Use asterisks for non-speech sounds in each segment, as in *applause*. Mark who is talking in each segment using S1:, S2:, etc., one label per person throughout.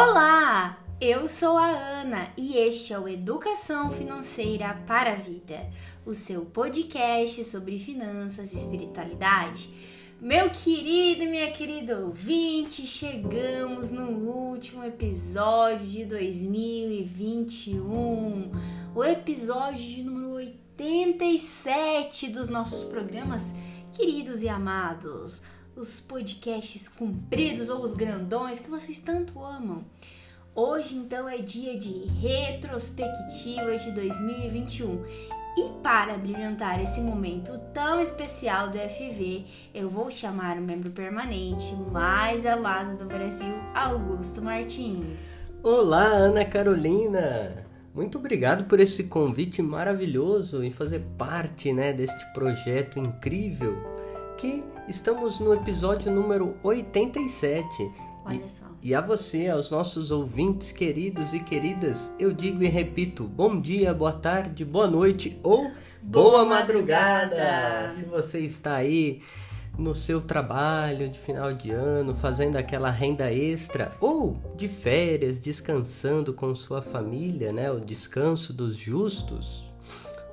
S1: Olá! Eu sou a Ana e este é o Educação Financeira para a Vida, o seu podcast sobre finanças e espiritualidade. Meu querido e minha querida ouvinte, chegamos no último episódio de 2021, o episódio de número 87 dos nossos programas queridos e amados os podcasts compridos ou os grandões que vocês tanto amam. Hoje, então, é dia de retrospectivas de 2021 e para brilhantar esse momento tão especial do FV, eu vou chamar o membro permanente mais amado do Brasil, Augusto Martins.
S2: Olá, Ana Carolina! Muito obrigado por esse convite maravilhoso em fazer parte né, deste projeto incrível que estamos no episódio número 87.
S1: Olha só.
S2: E, e a você, aos nossos ouvintes queridos e queridas, eu digo e repito: bom dia, boa tarde, boa noite ou boa, boa madrugada. madrugada! Se você está aí no seu trabalho de final de ano, fazendo aquela renda extra ou de férias, descansando com sua família, né? O descanso dos justos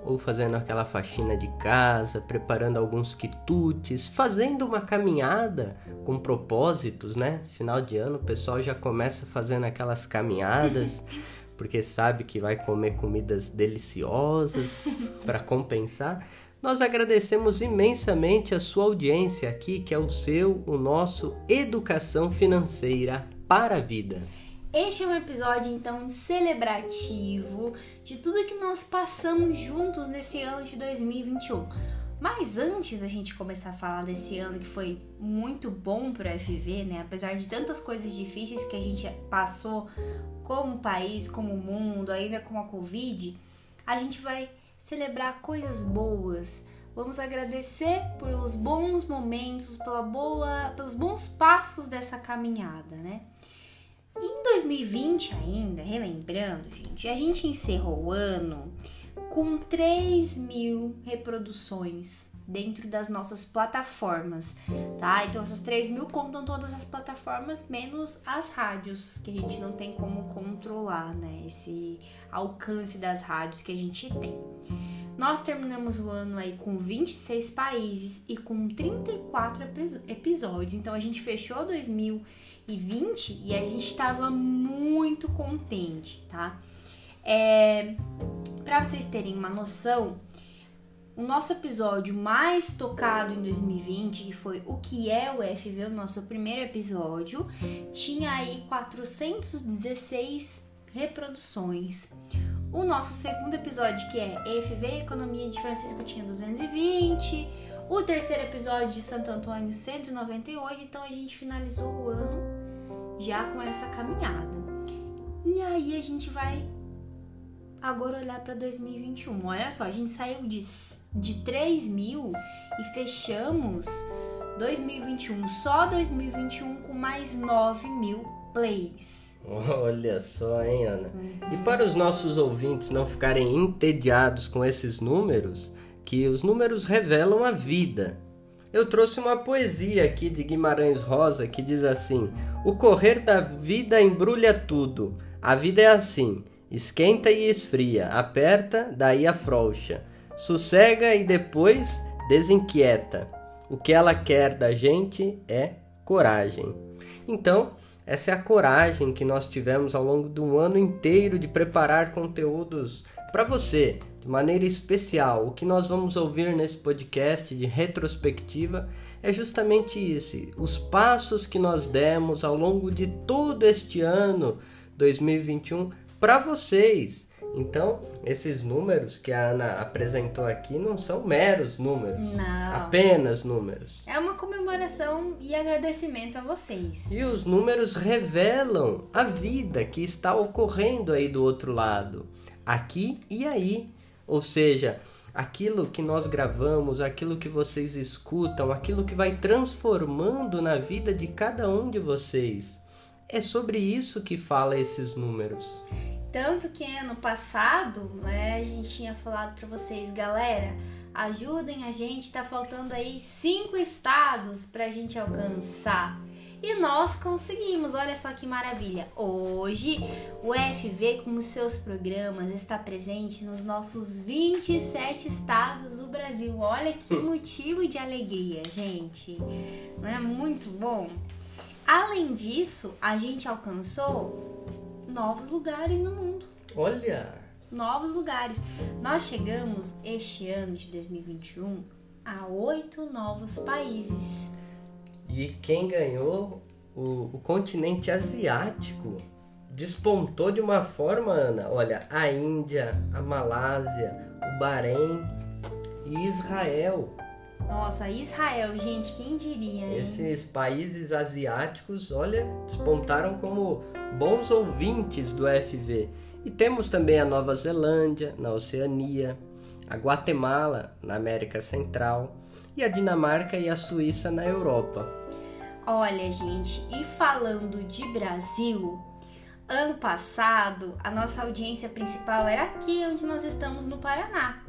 S2: ou fazendo aquela faxina de casa, preparando alguns quitutes, fazendo uma caminhada com propósitos, né? Final de ano o pessoal já começa fazendo aquelas caminhadas, *laughs* porque sabe que vai comer comidas deliciosas *laughs* para compensar. Nós agradecemos imensamente a sua audiência aqui, que é o seu, o nosso Educação Financeira para a Vida.
S1: Este é um episódio então celebrativo de tudo que nós passamos juntos nesse ano de 2021. Mas antes da gente começar a falar desse ano que foi muito bom para o FV, né? Apesar de tantas coisas difíceis que a gente passou como país, como mundo, ainda com a Covid, a gente vai celebrar coisas boas. Vamos agradecer pelos bons momentos, pela boa, pelos bons passos dessa caminhada, né? Em 2020 ainda, relembrando, gente, a gente encerrou o ano com 3 mil reproduções dentro das nossas plataformas, tá? Então essas 3 mil contam todas as plataformas, menos as rádios, que a gente não tem como controlar, né? Esse alcance das rádios que a gente tem. Nós terminamos o ano aí com 26 países e com 34 episódios, então a gente fechou 2020 2020 e a gente estava muito contente, tá? É, para vocês terem uma noção, o nosso episódio mais tocado em 2020, que foi o que é o FV, o nosso primeiro episódio, tinha aí 416 reproduções. O nosso segundo episódio, que é FV Economia de Francisco, tinha 220. O terceiro episódio de Santo Antônio, 198. Então a gente finalizou o ano já com essa caminhada. E aí a gente vai agora olhar para 2021. Olha só, a gente saiu de, de 3 mil e fechamos 2021, só 2021 com mais 9 mil plays.
S2: Olha só, hein, Ana? E para os nossos ouvintes não ficarem entediados com esses números, que os números revelam a vida. Eu trouxe uma poesia aqui de Guimarães Rosa que diz assim: O correr da vida embrulha tudo. A vida é assim: esquenta e esfria, aperta, daí afrouxa, sossega e depois desinquieta. O que ela quer da gente é coragem. Então, essa é a coragem que nós tivemos ao longo do ano inteiro de preparar conteúdos para você, de maneira especial. O que nós vamos ouvir nesse podcast de retrospectiva é justamente isso: os passos que nós demos ao longo de todo este ano 2021 para vocês. Então, esses números que a Ana apresentou aqui não são meros números.
S1: Não.
S2: Apenas números.
S1: É uma comemoração e agradecimento a vocês.
S2: E os números revelam a vida que está ocorrendo aí do outro lado, aqui e aí. Ou seja, aquilo que nós gravamos, aquilo que vocês escutam, aquilo que vai transformando na vida de cada um de vocês. É sobre isso que fala esses números.
S1: Tanto que ano passado, né, a gente tinha falado para vocês, galera, ajudem a gente, tá faltando aí cinco estados pra gente alcançar. E nós conseguimos, olha só que maravilha. Hoje o FV com os seus programas está presente nos nossos 27 estados do Brasil. Olha que motivo de alegria, gente. Não é muito bom? Além disso, a gente alcançou novos lugares no mundo.
S2: Olha!
S1: Novos lugares. Nós chegamos este ano de 2021 a oito novos países.
S2: E quem ganhou o, o continente asiático despontou de uma forma, Ana. Olha, a Índia, a Malásia, o Bahrein e Israel.
S1: Nossa, Israel, gente, quem diria, hein?
S2: Esses países asiáticos, olha, despontaram como bons ouvintes do FV. E temos também a Nova Zelândia, na Oceania, a Guatemala, na América Central, e a Dinamarca e a Suíça na Europa.
S1: Olha, gente, e falando de Brasil, ano passado a nossa audiência principal era aqui onde nós estamos no Paraná.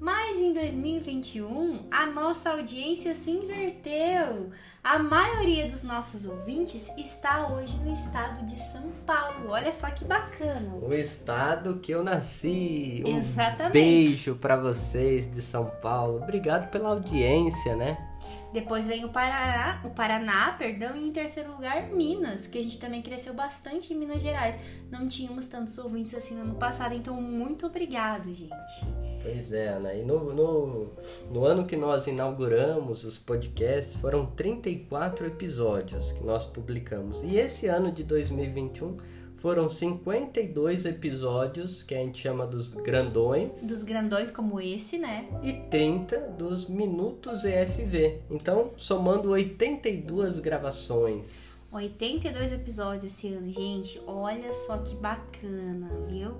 S1: Mas em 2021 a nossa audiência se inverteu. A maioria dos nossos ouvintes está hoje no estado de São Paulo. Olha só que bacana.
S2: O estado que eu nasci. Um
S1: Exatamente.
S2: beijo para vocês de São Paulo. Obrigado pela audiência, né?
S1: Depois vem o Paraná, o Paraná, perdão, e em terceiro lugar Minas, que a gente também cresceu bastante em Minas Gerais. Não tínhamos tantos ouvintes assim no ano passado, então muito obrigado, gente.
S2: Pois é, Ana. E no, no, no ano que nós inauguramos os podcasts, foram 34 episódios que nós publicamos. E esse ano de 2021 foram 52 episódios, que a gente chama dos grandões,
S1: Dos grandões como esse, né?
S2: e 30 dos minutos EFV. Então, somando 82 gravações.
S1: 82 episódios esse ano, gente. Olha só que bacana, viu?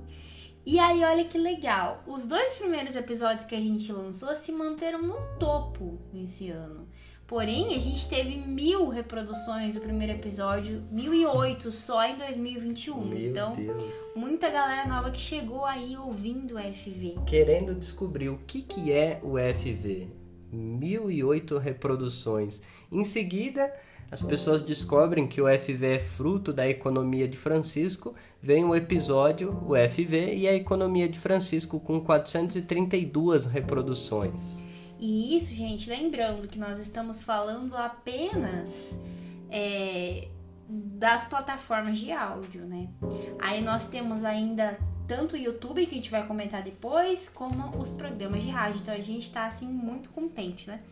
S1: E aí, olha que legal. Os dois primeiros episódios que a gente lançou se manteram no topo nesse ano. Porém, a gente teve mil reproduções do primeiro episódio, mil e oito só em 2021.
S2: Meu
S1: então,
S2: Deus.
S1: muita galera nova que chegou aí ouvindo o FV.
S2: Querendo descobrir o que, que é o FV. 1008 reproduções. Em seguida, as pessoas descobrem que o FV é fruto da economia de Francisco. Vem o episódio, o FV, e a economia de Francisco com 432 reproduções.
S1: E isso, gente, lembrando que nós estamos falando apenas é, das plataformas de áudio, né? Aí nós temos ainda tanto o YouTube, que a gente vai comentar depois, como os programas de rádio. Então a gente tá, assim, muito contente, né?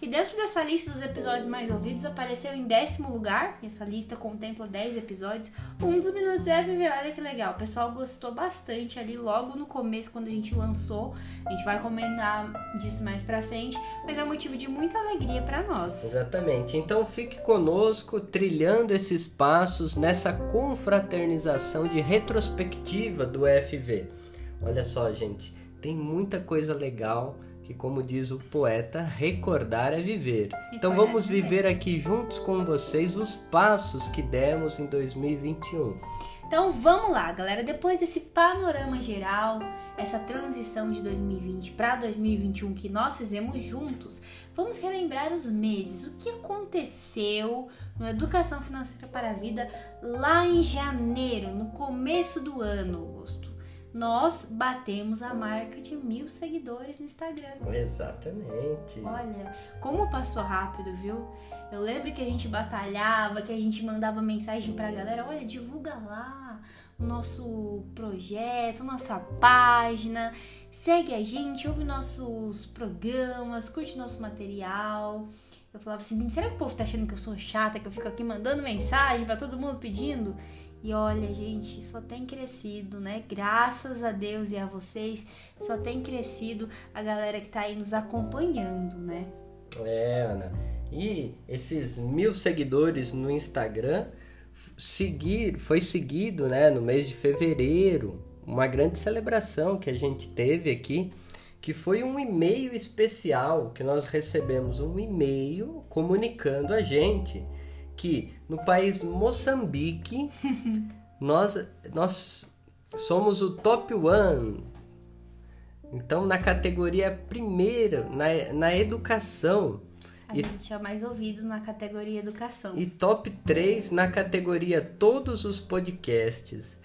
S1: E dentro dessa lista dos episódios mais ouvidos, apareceu em décimo lugar, essa lista contempla 10 episódios, um dos Minutos FV, olha que legal. O pessoal gostou bastante ali logo no começo, quando a gente lançou. A gente vai comentar disso mais pra frente, mas é um motivo de muita alegria pra nós.
S2: Exatamente. Então fique conosco trilhando esses passos nessa confraternização de retrospectiva do FV. Olha só, gente, tem muita coisa legal que, como diz o poeta, recordar é viver. Então
S1: Recordar
S2: vamos
S1: viver.
S2: viver aqui juntos com vocês os passos que demos em 2021.
S1: Então vamos lá, galera. Depois desse panorama geral, essa transição de 2020 para 2021 que nós fizemos juntos, vamos relembrar os meses, o que aconteceu no Educação Financeira para a Vida lá em janeiro, no começo do ano, Augusto. Nós batemos a marca de mil seguidores no Instagram.
S2: Exatamente.
S1: Olha, como passou rápido, viu? Eu lembro que a gente batalhava, que a gente mandava mensagem pra galera, olha, divulga lá o nosso projeto, nossa página, segue a gente, ouve nossos programas, curte nosso material. Eu falava assim, será que o povo tá achando que eu sou chata, que eu fico aqui mandando mensagem pra todo mundo pedindo? E olha, gente, só tem crescido, né? Graças a Deus e a vocês, só tem crescido a galera que tá aí nos acompanhando, né?
S2: É, Ana. E esses mil seguidores no Instagram seguir, foi seguido né, no mês de fevereiro. Uma grande celebração que a gente teve aqui, que foi um e-mail especial que nós recebemos um e-mail comunicando a gente que no país Moçambique *laughs* nós, nós somos o top one. Então, na categoria primeira, na, na educação.
S1: A e, gente é mais ouvido na categoria educação.
S2: E top 3 na categoria todos os podcasts.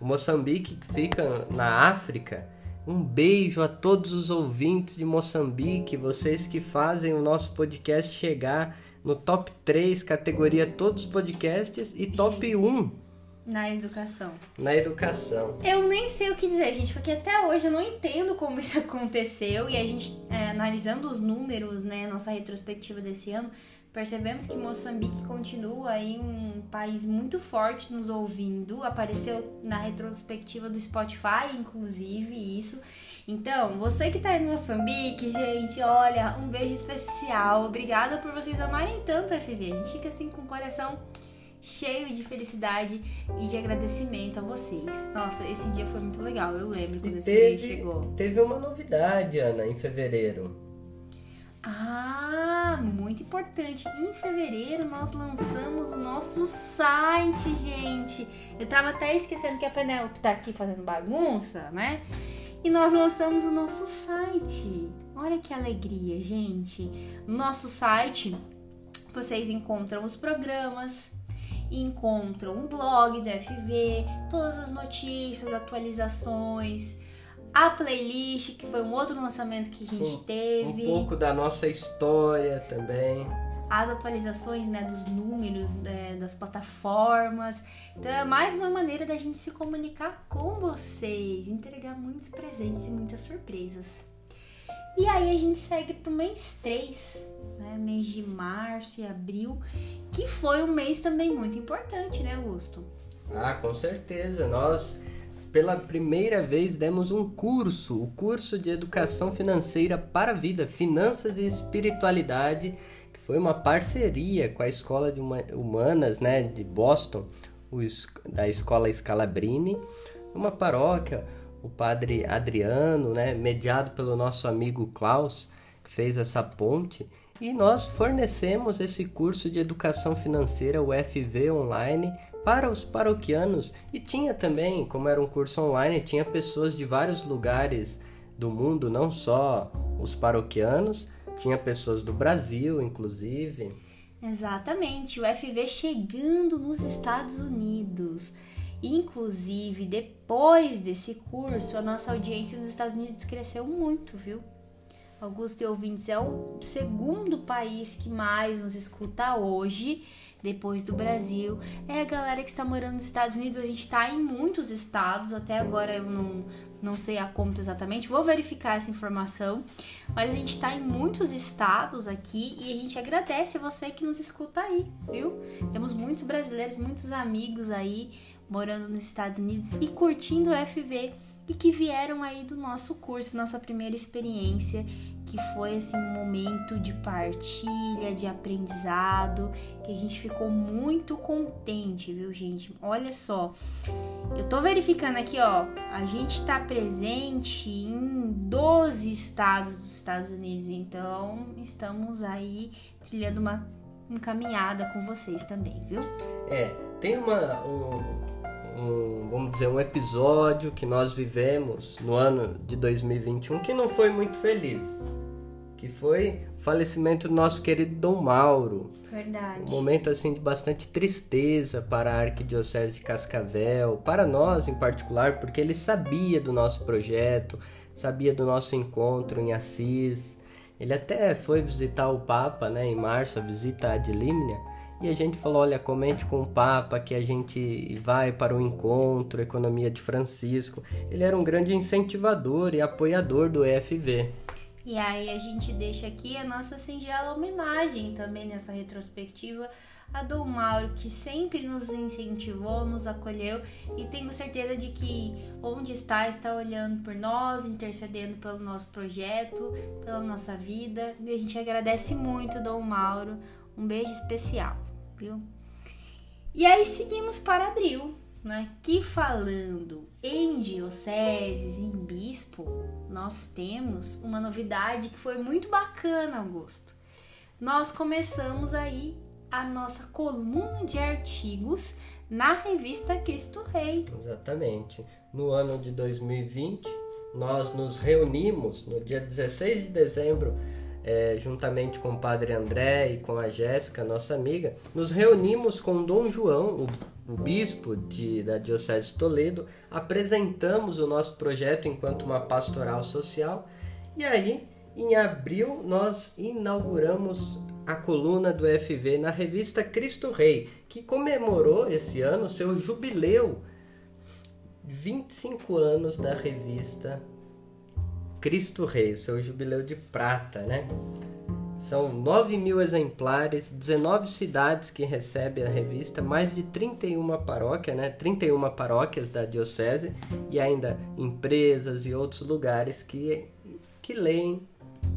S2: O Moçambique fica na África. Um beijo a todos os ouvintes de Moçambique, vocês que fazem o nosso podcast chegar no top 3, categoria todos os podcasts, e top 1
S1: na educação.
S2: Na educação.
S1: Eu nem sei o que dizer, gente, porque até hoje eu não entendo como isso *laughs* aconteceu e a gente, é, analisando os números, né, nossa retrospectiva desse ano, percebemos que Moçambique continua aí um país muito forte nos ouvindo. Apareceu na retrospectiva do Spotify, inclusive, isso. Então, você que tá em Moçambique, gente, olha, um beijo especial. Obrigada por vocês amarem tanto a FV. A gente fica assim com o coração cheio de felicidade e de agradecimento a vocês. Nossa, esse dia foi muito legal, eu lembro quando e esse teve, dia chegou.
S2: Teve uma novidade, Ana, em fevereiro.
S1: Ah, muito importante. Em fevereiro nós lançamos o nosso site, gente. Eu tava até esquecendo que a Penélope tá aqui fazendo bagunça, né? E nós lançamos o nosso site. Olha que alegria, gente. No nosso site vocês encontram os programas, encontram um blog do FV, todas as notícias, atualizações, a playlist, que foi um outro lançamento que a gente um, teve.
S2: Um pouco da nossa história também.
S1: As atualizações né, dos números né, das plataformas. Então é mais uma maneira da gente se comunicar com vocês, entregar muitos presentes e muitas surpresas. E aí a gente segue pro mês 3, né? Mês de março e abril, que foi um mês também muito importante, né, Augusto?
S2: Ah, com certeza. Nós pela primeira vez demos um curso, o curso de educação financeira para a vida, finanças e espiritualidade, foi uma parceria com a Escola de Humanas, né, de Boston, da Escola Scalabrini, uma paróquia o padre Adriano, né, mediado pelo nosso amigo Klaus, que fez essa ponte, e nós fornecemos esse curso de educação financeira, o FV Online, para os paroquianos. E tinha também, como era um curso online, tinha pessoas de vários lugares do mundo, não só os paroquianos, tinha pessoas do Brasil, inclusive.
S1: Exatamente, o FV chegando nos Estados Unidos. Inclusive, depois desse curso, a nossa audiência nos Estados Unidos cresceu muito, viu? Augusto e ouvintes é o segundo país que mais nos escuta hoje, depois do Brasil. É a galera que está morando nos Estados Unidos. A gente está em muitos estados, até agora eu não, não sei a conta exatamente, vou verificar essa informação. Mas a gente está em muitos estados aqui e a gente agradece a você que nos escuta aí, viu? Temos muitos brasileiros, muitos amigos aí morando nos Estados Unidos e curtindo o FV e que vieram aí do nosso curso, nossa primeira experiência, que foi assim um momento de partilha, de aprendizado, que a gente ficou muito contente, viu, gente? Olha só, eu tô verificando aqui, ó, a gente tá presente em 12 estados dos Estados Unidos, então estamos aí trilhando uma encaminhada com vocês também, viu?
S2: É, tem uma um um, vamos dizer, um episódio que nós vivemos no ano de 2021 que não foi muito feliz. Que foi o falecimento do nosso querido Dom Mauro.
S1: Verdade.
S2: Um momento assim de bastante tristeza para a Arquidiocese de Cascavel, para nós em particular, porque ele sabia do nosso projeto, sabia do nosso encontro em Assis. Ele até foi visitar o Papa, né, em março, a visita ad limina, e a gente falou: olha, comente com o Papa que a gente vai para o encontro Economia de Francisco. Ele era um grande incentivador e apoiador do EFV.
S1: E aí a gente deixa aqui a nossa singela homenagem também nessa retrospectiva a Dom Mauro, que sempre nos incentivou, nos acolheu e tenho certeza de que onde está, está olhando por nós, intercedendo pelo nosso projeto, pela nossa vida. E a gente agradece muito, Dom Mauro. Um beijo especial viu? E aí seguimos para abril, né? Que falando em dioceses, em bispo, nós temos uma novidade que foi muito bacana, Augusto. Nós começamos aí a nossa coluna de artigos na revista Cristo Rei.
S2: Exatamente. No ano de 2020, nós nos reunimos no dia 16 de dezembro é, juntamente com o Padre André e com a Jéssica, nossa amiga, nos reunimos com Dom João, o, o bispo de, da Diocese de Toledo, apresentamos o nosso projeto enquanto uma pastoral social e aí, em abril, nós inauguramos a coluna do FV na revista Cristo Rei, que comemorou esse ano seu jubileu 25 anos da revista Cristo Rei, seu jubileu de prata, né? São 9 mil exemplares, 19 cidades que recebem a revista, mais de 31 paróquias, né? 31 paróquias da diocese e ainda empresas e outros lugares que, que leem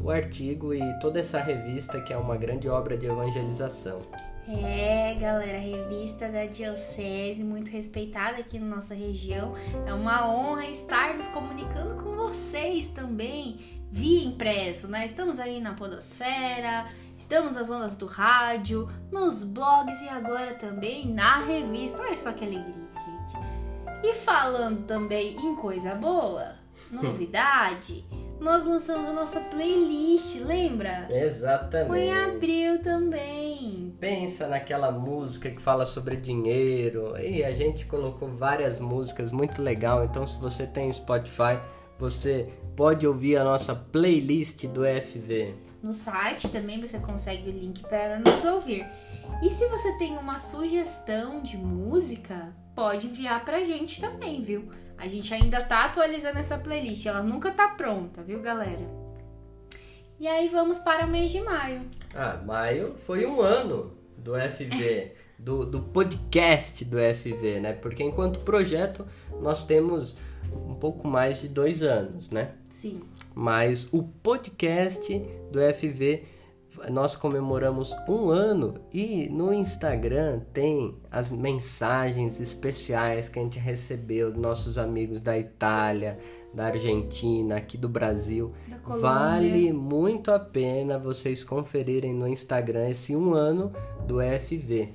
S2: o artigo e toda essa revista que é uma grande obra de evangelização.
S1: É, galera, revista da Diocese, muito respeitada aqui na nossa região. É uma honra estar nos comunicando com vocês também via impresso, né? Estamos aí na Podosfera, estamos nas ondas do rádio, nos blogs e agora também na revista. Olha só que alegria, gente. E falando também em coisa boa, *laughs* novidade nós lançamos a nossa playlist, lembra?
S2: Exatamente.
S1: Foi em abril também.
S2: Pensa naquela música que fala sobre dinheiro. E a gente colocou várias músicas muito legal. Então, se você tem Spotify, você pode ouvir a nossa playlist do FV.
S1: No site também você consegue o link para nos ouvir. E se você tem uma sugestão de música, pode enviar pra gente também, viu? A gente ainda tá atualizando essa playlist, ela nunca tá pronta, viu, galera? E aí vamos para o mês de maio.
S2: Ah, maio foi um ano do FV, *laughs* do, do podcast do FV, né? Porque enquanto projeto nós temos um pouco mais de dois anos, né?
S1: Sim.
S2: Mas o podcast do FV nós comemoramos um ano e no Instagram tem as mensagens especiais que a gente recebeu dos nossos amigos da Itália, da Argentina, aqui do Brasil. Vale muito a pena vocês conferirem no Instagram esse um ano do FV.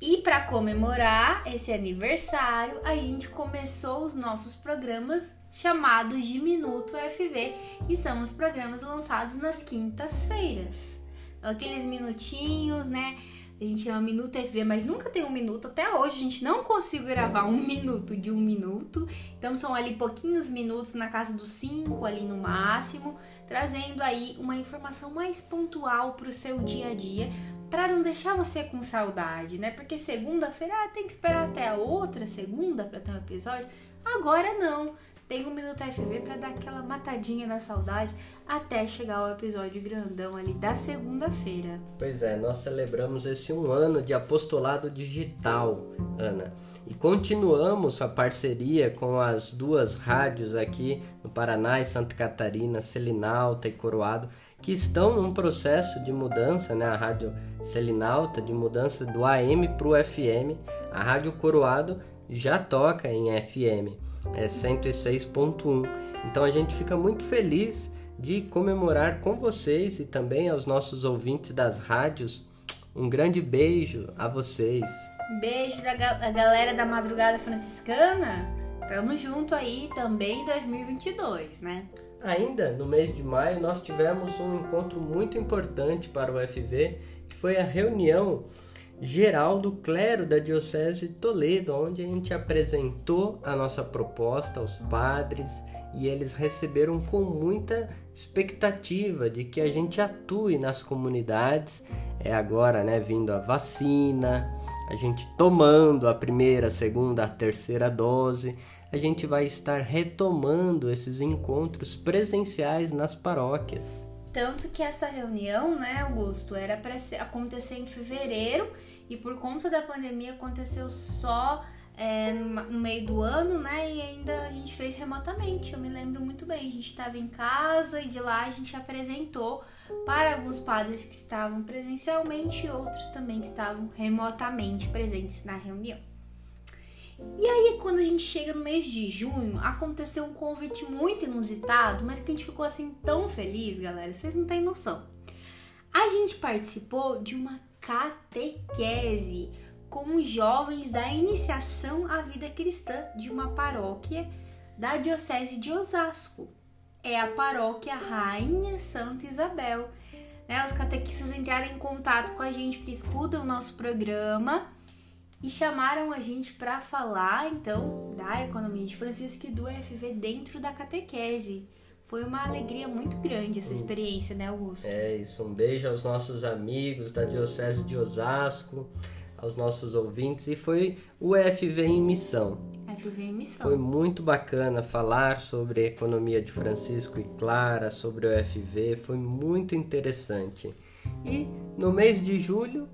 S1: E para comemorar esse aniversário, a gente começou os nossos programas chamados de Minuto FV, que são os programas lançados nas quintas-feiras aqueles minutinhos, né? A gente chama Minuto FV, mas nunca tem um minuto. Até hoje a gente não conseguiu gravar um minuto de um minuto. Então são ali pouquinhos minutos, na casa dos cinco ali no máximo, trazendo aí uma informação mais pontual para o seu dia a dia, para não deixar você com saudade, né? Porque segunda-feira ah, tem que esperar até a outra segunda para ter um episódio. Agora não tem um Minuto FV para dar aquela matadinha na saudade até chegar ao episódio grandão ali da segunda-feira.
S2: Pois é, nós celebramos esse um ano de apostolado digital, Ana. E continuamos a parceria com as duas rádios aqui no Paraná e Santa Catarina, Selinalta e Coroado, que estão num processo de mudança, né? A rádio Selinalta, de mudança do AM para o FM. A rádio Coroado já toca em FM é 106.1. Então a gente fica muito feliz de comemorar com vocês e também aos nossos ouvintes das rádios. Um grande beijo a vocês.
S1: Beijo da, da galera da Madrugada Franciscana. Tamo junto aí também em 2022, né?
S2: Ainda no mês de maio nós tivemos um encontro muito importante para o FV, que foi a reunião geral do clero da Diocese de Toledo, onde a gente apresentou a nossa proposta aos padres e eles receberam com muita expectativa de que a gente atue nas comunidades. É agora, né, vindo a vacina, a gente tomando a primeira, a segunda, a terceira dose, a gente vai estar retomando esses encontros presenciais nas paróquias.
S1: Tanto que essa reunião, né, Augusto, era para acontecer em fevereiro e por conta da pandemia aconteceu só é, no meio do ano, né? E ainda a gente fez remotamente. Eu me lembro muito bem. A gente estava em casa e de lá a gente apresentou para alguns padres que estavam presencialmente e outros também que estavam remotamente presentes na reunião. E aí, quando a gente chega no mês de junho, aconteceu um convite muito inusitado, mas que a gente ficou assim tão feliz, galera, vocês não têm noção. A gente participou de uma catequese com jovens da iniciação à vida cristã de uma paróquia da Diocese de Osasco. É a paróquia Rainha Santa Isabel. né, os catequistas entrarem em contato com a gente, porque escutam o nosso programa e chamaram a gente para falar então da economia de Francisco e do FV dentro da catequese. Foi uma alegria muito grande essa experiência, né, Augusto?
S2: É isso. Um beijo aos nossos amigos da Diocese de Osasco, aos nossos ouvintes. E foi o FV em missão.
S1: FV em missão.
S2: Foi muito bacana falar sobre a economia de Francisco e Clara, sobre o FV. Foi muito interessante. E no mês de julho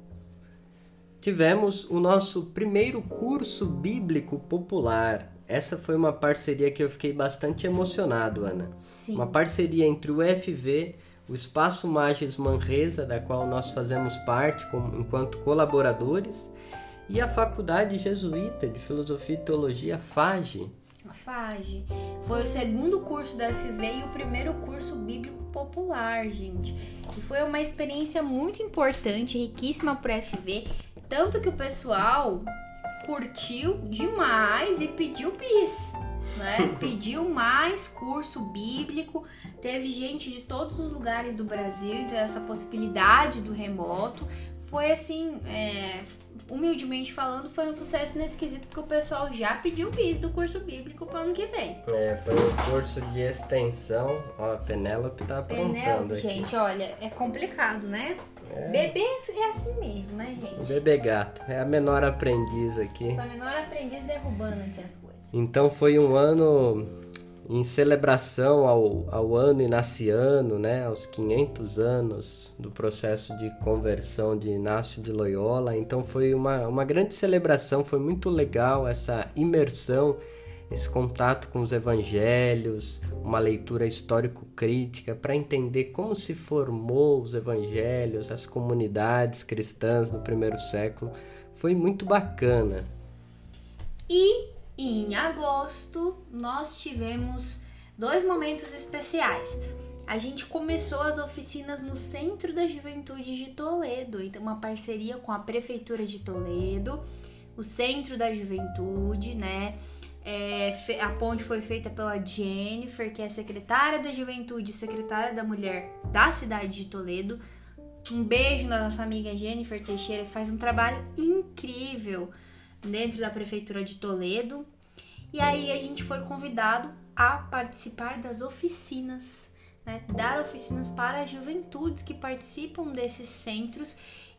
S2: tivemos o nosso primeiro curso bíblico popular. Essa foi uma parceria que eu fiquei bastante emocionado, Ana.
S1: Sim.
S2: Uma parceria entre o FV, o Espaço Magis Manresa, da qual nós fazemos parte como, enquanto colaboradores, e a Faculdade Jesuíta de Filosofia e Teologia, FAGE.
S1: A FAGE. Foi o segundo curso da FV e o primeiro curso bíblico popular, gente. E foi uma experiência muito importante, riquíssima para o FV, tanto que o pessoal curtiu demais e pediu bis né? *laughs* Pediu mais curso bíblico, teve gente de todos os lugares do Brasil, então essa possibilidade do remoto foi assim, é, humildemente falando, foi um sucesso nesse quesito, porque o pessoal já pediu bis do curso bíblico para ano que vem.
S2: É, foi um curso de extensão. Ó, a Penélope tá aprontando
S1: Penélope,
S2: aqui.
S1: gente, olha, é complicado, né?
S2: É.
S1: Bebê é assim mesmo, né, gente?
S2: Bebê gato, é a menor aprendiz aqui.
S1: Essa menor aprendiz derrubando aqui as coisas.
S2: Então foi um ano em celebração ao, ao ano inaciano, né, aos 500 anos do processo de conversão de Inácio de Loyola. Então foi uma, uma grande celebração, foi muito legal essa imersão, esse contato com os evangelhos, uma leitura histórico-crítica para entender como se formou os evangelhos, as comunidades cristãs do primeiro século. Foi muito bacana.
S1: E em agosto nós tivemos dois momentos especiais. A gente começou as oficinas no Centro da Juventude de Toledo, então uma parceria com a Prefeitura de Toledo, o Centro da Juventude, né? É, a ponte foi feita pela Jennifer, que é secretária da Juventude e secretária da Mulher da cidade de Toledo. Um beijo na nossa amiga Jennifer Teixeira, que faz um trabalho incrível dentro da prefeitura de Toledo. E aí a gente foi convidado a participar das oficinas, né? Dar oficinas para as juventudes que participam desses centros.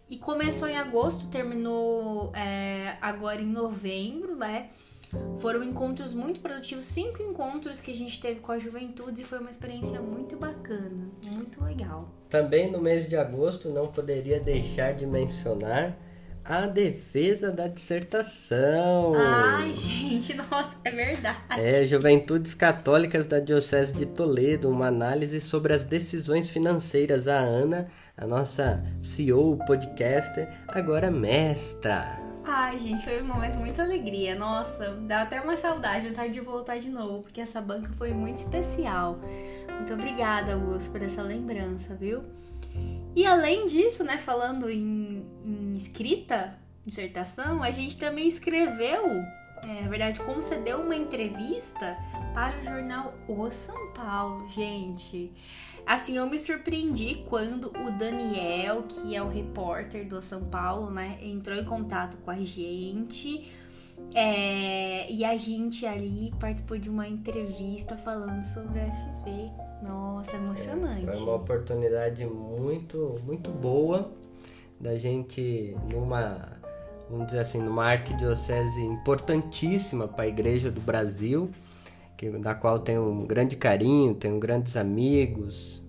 S1: E começou em agosto, terminou é, agora em novembro, né? Foram encontros muito produtivos, cinco encontros que a gente teve com a juventude e foi uma experiência muito bacana, muito legal.
S2: Também no mês de agosto não poderia deixar de mencionar a defesa da dissertação.
S1: Ai, gente, nossa, é verdade.
S2: É, Juventudes Católicas da Diocese de Toledo, uma análise sobre as decisões financeiras. A Ana, a nossa CEO, podcaster, agora mestra.
S1: Ai, gente, foi um momento muito alegria. Nossa, dá até uma saudade, vontade de voltar de novo, porque essa banca foi muito especial. Muito obrigada, Augusto, por essa lembrança, viu? E além disso, né, falando em, em escrita, dissertação, a gente também escreveu, é, na verdade, concedeu uma entrevista para o jornal O São Paulo, gente. Assim, eu me surpreendi quando o Daniel, que é o repórter do São Paulo, né, entrou em contato com a gente. é, e a gente ali participou de uma entrevista falando sobre o FV. Nossa, emocionante.
S2: Foi uma oportunidade muito, muito boa da gente numa, vamos dizer assim, numa arquidiocese importantíssima para a Igreja do Brasil, que, da qual tenho um grande carinho, tenho grandes amigos,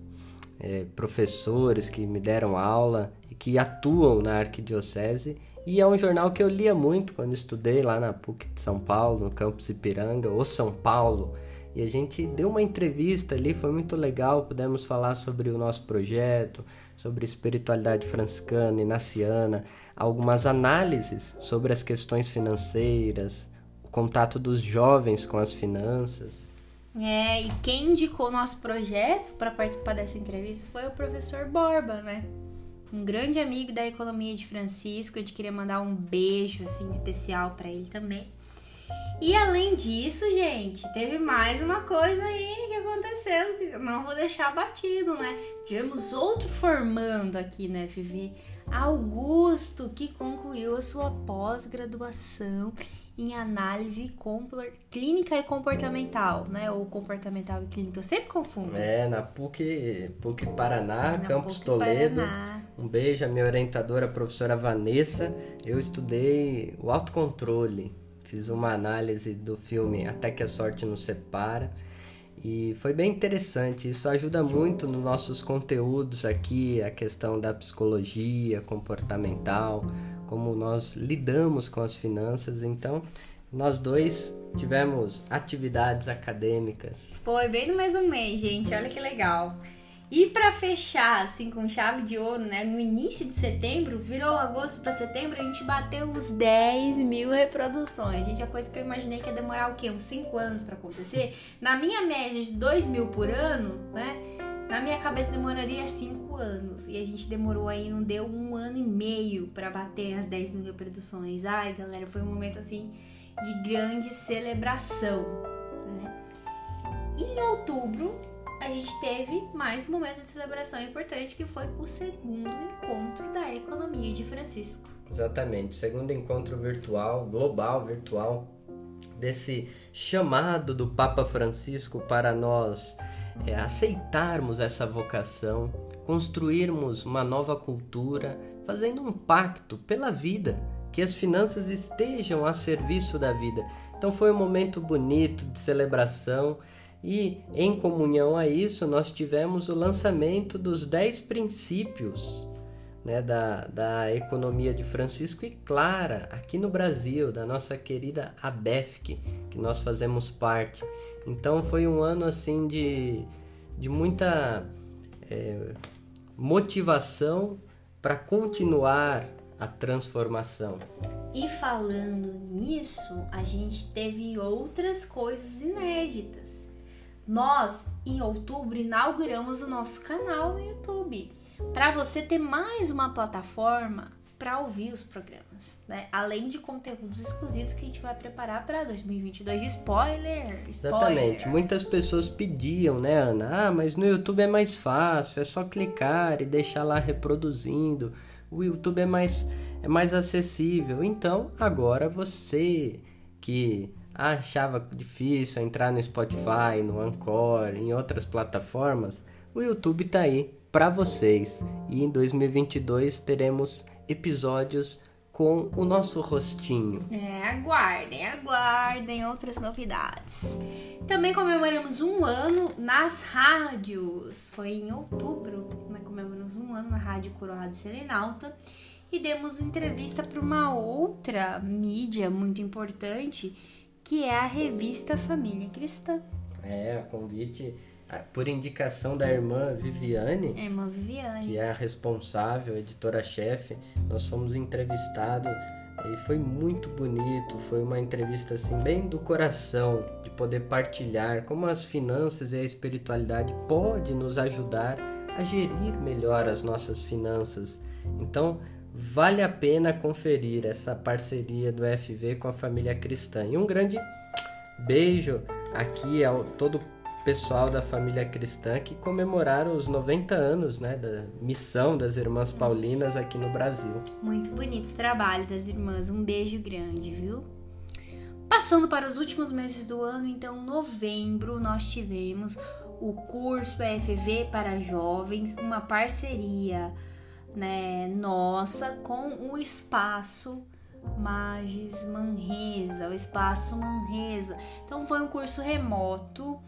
S2: é, professores que me deram aula e que atuam na arquidiocese. E é um jornal que eu lia muito quando estudei lá na PUC de São Paulo, no campus Ipiranga, ou São Paulo. E a gente deu uma entrevista ali, foi muito legal. Pudemos falar sobre o nosso projeto, sobre espiritualidade franciscana, inaciana, algumas análises sobre as questões financeiras, contato dos jovens com as finanças.
S1: É, e quem indicou o nosso projeto para participar dessa entrevista foi o professor Borba, né? Um grande amigo da economia de Francisco. A gente queria mandar um beijo assim especial para ele também. E além disso, gente, teve mais uma coisa aí que aconteceu que eu não vou deixar batido, né? Tivemos outro formando aqui no FV, Augusto, que concluiu a sua pós-graduação em análise clínica e comportamental, né? Ou comportamental e clínica, eu sempre confundo.
S2: É, na PUC, PUC Paraná, na Campus PUC Toledo. Paraná. Um beijo à minha orientadora, a professora Vanessa. Eu estudei o autocontrole Fiz uma análise do filme Até que a Sorte nos Separa. E foi bem interessante. Isso ajuda muito nos nossos conteúdos aqui, a questão da psicologia comportamental, como nós lidamos com as finanças. Então, nós dois tivemos atividades acadêmicas.
S1: Foi bem no mesmo mês, gente. Olha que legal. E para fechar, assim, com chave de ouro, né? No início de setembro, virou agosto para setembro, a gente bateu uns 10 mil reproduções. Gente, a coisa que eu imaginei que ia demorar o quê? Uns 5 anos para acontecer. Na minha média de 2 mil por ano, né? Na minha cabeça demoraria 5 anos. E a gente demorou aí, não deu um ano e meio para bater as 10 mil reproduções. Ai, galera, foi um momento assim de grande celebração. Né? Em outubro, a gente teve mais um momento de celebração importante que foi o segundo encontro da economia de Francisco.
S2: Exatamente, segundo encontro virtual, global virtual, desse chamado do Papa Francisco para nós é, aceitarmos essa vocação, construirmos uma nova cultura, fazendo um pacto pela vida, que as finanças estejam a serviço da vida. Então foi um momento bonito de celebração e em comunhão a isso, nós tivemos o lançamento dos 10 princípios né, da, da economia de Francisco e Clara, aqui no Brasil, da nossa querida ABEFC, que nós fazemos parte. Então foi um ano assim de, de muita é, motivação para continuar a transformação.
S1: E falando nisso, a gente teve outras coisas inéditas. Nós, em outubro, inauguramos o nosso canal no YouTube para você ter mais uma plataforma para ouvir os programas, né? Além de conteúdos exclusivos que a gente vai preparar para 2022. Spoiler, spoiler!
S2: Exatamente. Muitas pessoas pediam, né, Ana? Ah, mas no YouTube é mais fácil, é só clicar e deixar lá reproduzindo. O YouTube é mais é mais acessível. Então, agora você que achava difícil entrar no Spotify, no Anchor, em outras plataformas, o YouTube tá aí para vocês. E em 2022 teremos episódios com o nosso rostinho.
S1: É, aguardem, aguardem outras novidades. Também comemoramos um ano nas rádios. Foi em outubro, né? comemoramos um ano na Rádio Coroado Serenalta e demos entrevista para uma outra mídia muito importante que é a revista Família Cristã.
S2: É, convite por indicação da irmã Viviane,
S1: irmã Viviane,
S2: que é a responsável, editora-chefe, nós fomos entrevistados e foi muito bonito, foi uma entrevista assim bem do coração, de poder partilhar como as finanças e a espiritualidade pode nos ajudar a gerir melhor as nossas finanças. Então, vale a pena conferir essa parceria do FV com a família cristã. E um grande beijo aqui ao todo o pessoal da família cristã que comemoraram os 90 anos né, da missão das Irmãs Paulinas aqui no Brasil.
S1: Muito bonito esse trabalho das irmãs. Um beijo grande, viu? Passando para os últimos meses do ano, então, novembro, nós tivemos o curso FV para jovens, uma parceria né, nossa com o espaço Magis Manresa, o espaço Manresa. Então foi um curso remoto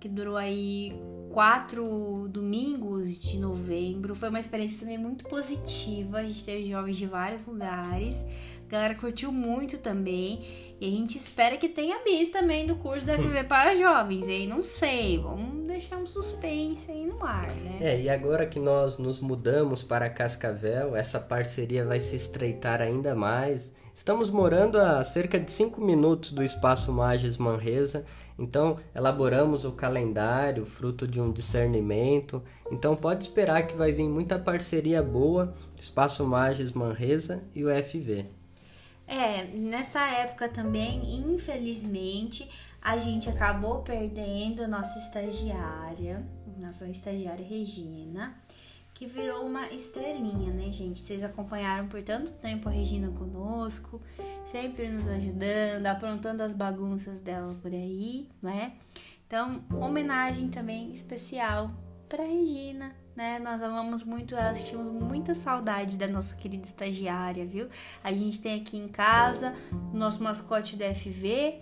S1: que durou aí quatro domingos de novembro. Foi uma experiência também muito positiva. A gente teve jovens de vários lugares. A galera curtiu muito também. E a gente espera que tenha bis também do curso da FV para jovens. E aí não sei, vamos deixar um suspense aí no ar, né?
S2: É, e agora que nós nos mudamos para Cascavel, essa parceria vai se estreitar ainda mais. Estamos morando a cerca de 5 minutos do Espaço Magis Manresa, então elaboramos o calendário, fruto de um discernimento. Então pode esperar que vai vir muita parceria boa, Espaço Magis Manresa e o FV.
S1: É, nessa época também, infelizmente, a gente acabou perdendo nossa estagiária, nossa estagiária Regina, que virou uma estrelinha, né, gente? Vocês acompanharam por tanto tempo a Regina conosco, sempre nos ajudando, aprontando as bagunças dela por aí, né? Então, homenagem também especial para Regina, né? Nós amamos muito ela, sentimos muita saudade da nossa querida estagiária, viu? A gente tem aqui em casa o nosso mascote da FV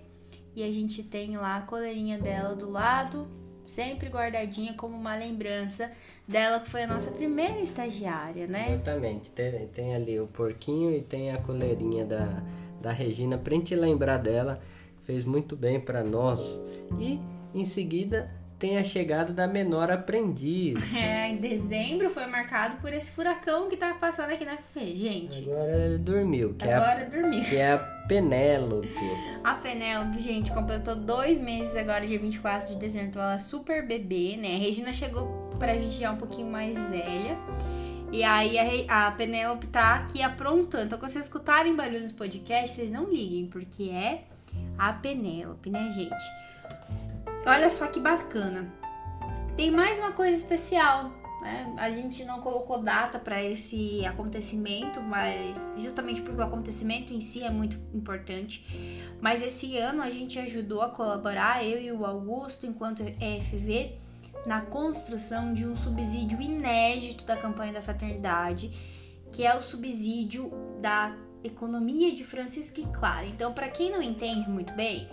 S1: e a gente tem lá a coleirinha dela do lado, sempre guardadinha como uma lembrança dela que foi a nossa primeira estagiária, né?
S2: Exatamente. Tem, tem ali o porquinho e tem a coleirinha da, da Regina pra gente lembrar dela. Fez muito bem para nós. E em seguida tem a chegada da menor aprendiz. *laughs*
S1: É, em dezembro foi marcado por esse furacão que tá passando aqui na FE, gente.
S2: Agora ele dormiu. Que
S1: Agora
S2: é a,
S1: dormiu.
S2: Que é a Penélope.
S1: A Penélope, gente, completou dois meses agora, dia 24 de dezembro. Então ela é super bebê, né? A Regina chegou pra gente já um pouquinho mais velha. E aí a, a Penélope tá aqui aprontando. Então, quando vocês escutarem barulho nos podcasts, vocês não liguem, porque é a Penélope, né, gente? Olha só que bacana. Tem mais uma coisa especial, né? A gente não colocou data para esse acontecimento, mas justamente porque o acontecimento em si é muito importante. Mas esse ano a gente ajudou a colaborar, eu e o Augusto, enquanto EFV, na construção de um subsídio inédito da campanha da fraternidade, que é o subsídio da economia de Francisco e Clara. Então, para quem não entende muito bem,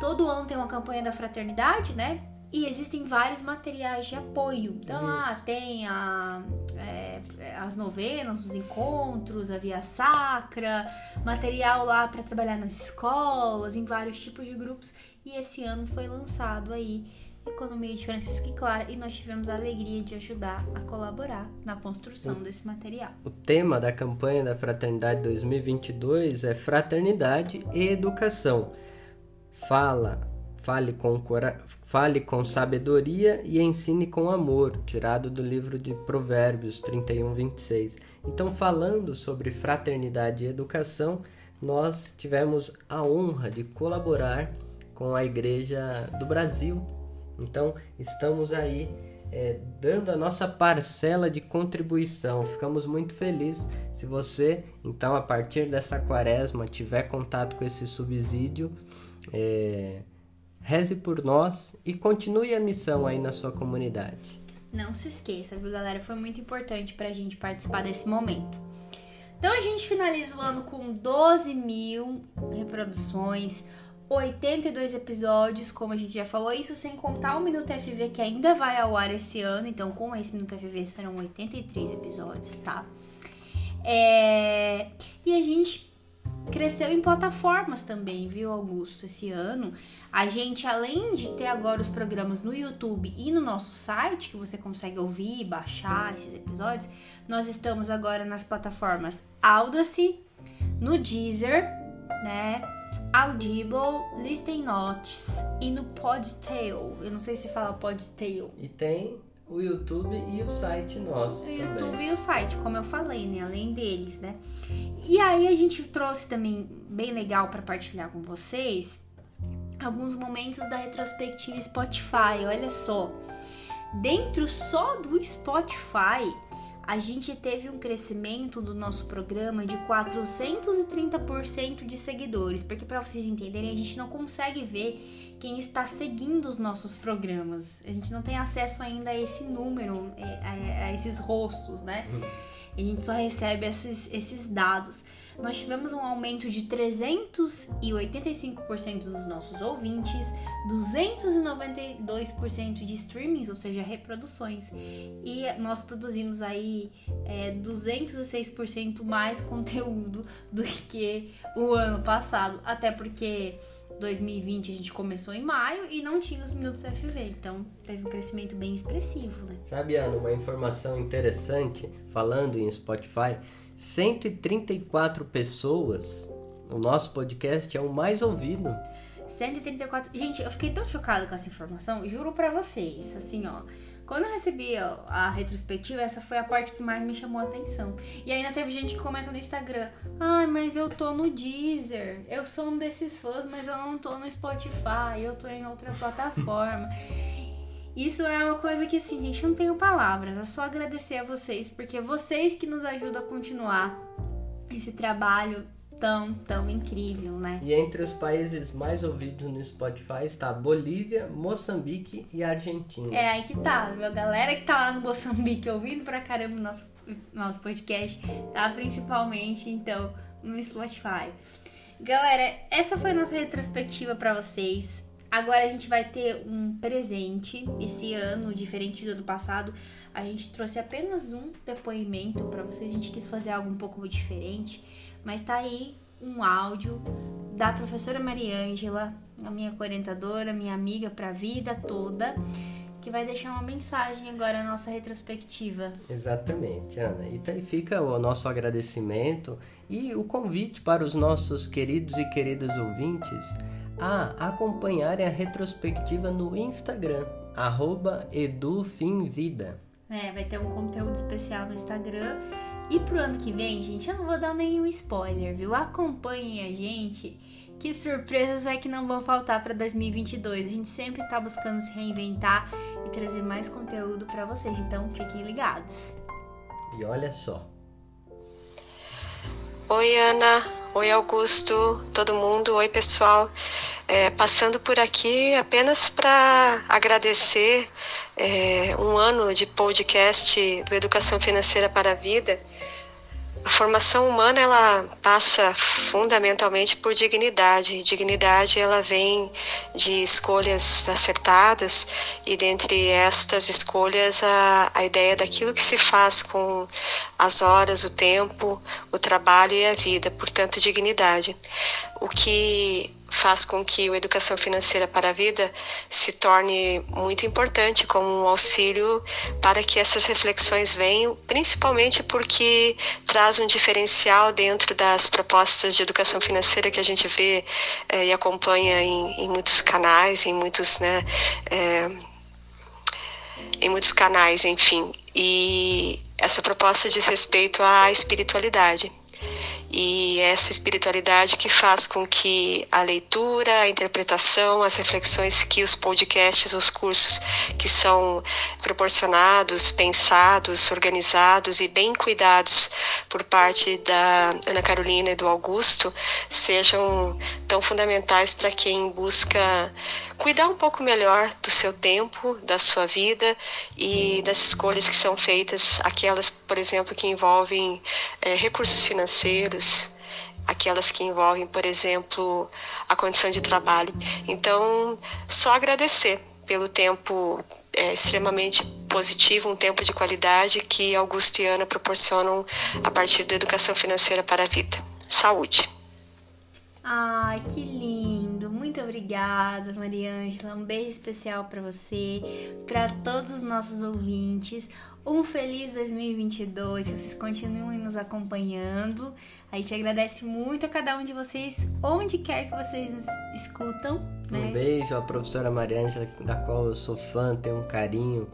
S1: todo ano tem uma campanha da fraternidade, né? E existem vários materiais de apoio. Então,
S2: Isso.
S1: ah, tem a, é, as novenas, os encontros, a via sacra, material lá para trabalhar nas escolas, em vários tipos de grupos. E esse ano foi lançado aí Economia de Francisco e Clara e nós tivemos a alegria de ajudar a colaborar na construção desse material.
S2: O tema da campanha da Fraternidade 2022 é Fraternidade e Educação. Fala, fale com, cora- fale com sabedoria e ensine com amor, tirado do livro de Provérbios 31, 26. Então, falando sobre fraternidade e educação, nós tivemos a honra de colaborar com a Igreja do Brasil. Então, estamos aí é, dando a nossa parcela de contribuição. Ficamos muito felizes se você, então, a partir dessa quaresma, tiver contato com esse subsídio, é, reze por nós e continue a missão aí na sua comunidade.
S1: Não se esqueça, viu, galera? Foi muito importante pra gente participar desse momento. Então a gente finaliza o ano com 12 mil reproduções, 82 episódios, como a gente já falou, isso sem contar o Minuto FV que ainda vai ao ar esse ano. Então, com esse Minuto FV serão 83 episódios, tá? É... E a gente cresceu em plataformas também, viu, Augusto? Esse ano, a gente, além de ter agora os programas no YouTube e no nosso site, que você consegue ouvir e baixar esses episódios, nós estamos agora nas plataformas Audacy, no Deezer, né? Audible, Listen Notes e no Podtail. Eu não sei se fala Podtail.
S2: E tem o YouTube e o site nosso
S1: O
S2: também.
S1: YouTube e o site, como eu falei, né? Além deles, né? E aí a gente trouxe também, bem legal para partilhar com vocês, alguns momentos da retrospectiva Spotify. Olha só, dentro só do Spotify, a gente teve um crescimento do nosso programa de 430% de seguidores, porque para vocês entenderem, a gente não consegue ver quem está seguindo os nossos programas. A gente não tem acesso ainda a esse número, é, a, a esses rostos, né? A gente só recebe esses, esses dados. Nós tivemos um aumento de 385% dos nossos ouvintes, 292% de streamings, ou seja, reproduções. E nós produzimos aí é, 206% mais conteúdo do que o ano passado. Até porque 2020 a gente começou em maio e não tinha os minutos FV. Então teve um crescimento bem expressivo, né?
S2: Sabe, Ana, uma informação interessante, falando em Spotify, 134 pessoas, o nosso podcast é o mais ouvido.
S1: 134. Gente, eu fiquei tão chocada com essa informação, juro pra vocês. Assim, ó. Quando eu recebi a, retrospectiva, essa foi a parte que mais me chamou a atenção. E ainda teve gente que comenta no Instagram: Ai, mas eu tô no Deezer. Eu sou um desses fãs, mas eu não tô no Spotify. Eu tô em outra plataforma. Isso é uma coisa que, assim, gente, não tenho palavras. É só agradecer a vocês, porque é vocês que nos ajudam a continuar esse trabalho tão, tão incrível, né?
S2: E entre os países mais ouvidos no Spotify está Bolívia, Moçambique e Argentina.
S1: É aí que tá, viu? A galera que tá lá no Moçambique ouvindo pra caramba o nosso, nosso podcast, tá principalmente, então, no Spotify. Galera, essa foi a nossa retrospectiva para vocês. Agora a gente vai ter um presente esse ano, diferente do ano passado. A gente trouxe apenas um depoimento para vocês. A gente quis fazer algo um pouco diferente. Mas tá aí um áudio da professora Mariângela, a minha orientadora, minha amiga para a vida toda, que vai deixar uma mensagem agora na nossa retrospectiva.
S2: Exatamente, Ana. E aí fica o nosso agradecimento e o convite para os nossos queridos e queridas ouvintes a acompanharem a retrospectiva no Instagram, edufimvida.
S1: É, vai ter um conteúdo especial no Instagram e pro ano que vem, gente, eu não vou dar nenhum spoiler, viu? Acompanhem a gente, que surpresas é que não vão faltar para 2022. A gente sempre tá buscando se reinventar e trazer mais conteúdo para vocês, então fiquem ligados.
S2: E olha só.
S3: Oi, Ana. Oi, Augusto. Todo mundo. Oi, pessoal. É, passando por aqui apenas para agradecer é, um ano de podcast do Educação Financeira para a Vida a formação humana ela passa fundamentalmente por dignidade. Dignidade ela vem de escolhas acertadas e dentre estas escolhas a, a ideia daquilo que se faz com as horas, o tempo, o trabalho e a vida, portanto dignidade. O que faz com que a educação financeira para a vida se torne muito importante como um auxílio para que essas reflexões venham, principalmente porque traz um diferencial dentro das propostas de educação financeira que a gente vê eh, e acompanha em, em, muitos canais, em muitos, né, eh, em muitos canais, enfim. E essa proposta diz respeito à espiritualidade e essa espiritualidade que faz com que a leitura, a interpretação, as reflexões que os podcasts, os cursos que são proporcionados, pensados, organizados e bem cuidados por parte da Ana Carolina e do Augusto sejam tão fundamentais para quem busca cuidar um pouco melhor do seu tempo, da sua vida e das escolhas que são feitas, aquelas, por exemplo, que envolvem é, recursos financeiros, aquelas que envolvem, por exemplo, a condição de trabalho. Então, só agradecer pelo tempo é, extremamente positivo, um tempo de qualidade que Augusto e Ana proporcionam a partir da educação financeira para a vida. Saúde!
S1: Ai, que lindo! Muito obrigada, Mariângela. Um beijo especial para você, para todos os nossos ouvintes. Um feliz 2022. Que vocês continuem nos acompanhando. A gente agradece muito a cada um de vocês, onde quer que vocês nos escutam. Né?
S2: Um beijo à professora Mariângela, da qual eu sou fã, tenho um carinho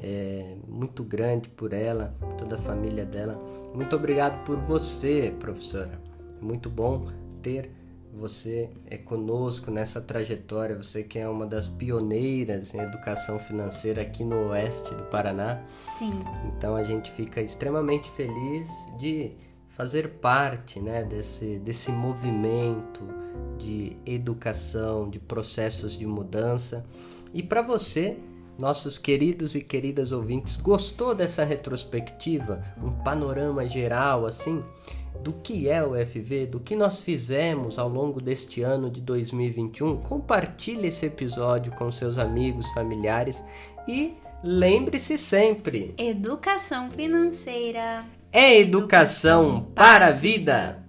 S2: é, muito grande por ela, toda a família dela. Muito obrigado por você, professora. Muito bom ter você é conosco nessa trajetória, você que é uma das pioneiras em educação financeira aqui no oeste do Paraná.
S1: Sim.
S2: Então a gente fica extremamente feliz de fazer parte né, desse, desse movimento de educação, de processos de mudança. E para você, nossos queridos e queridas ouvintes, gostou dessa retrospectiva? Um panorama geral assim? Do que é o FV, do que nós fizemos ao longo deste ano de 2021, compartilhe esse episódio com seus amigos, familiares e lembre-se sempre:
S1: educação financeira
S2: é educação, educação para a vida.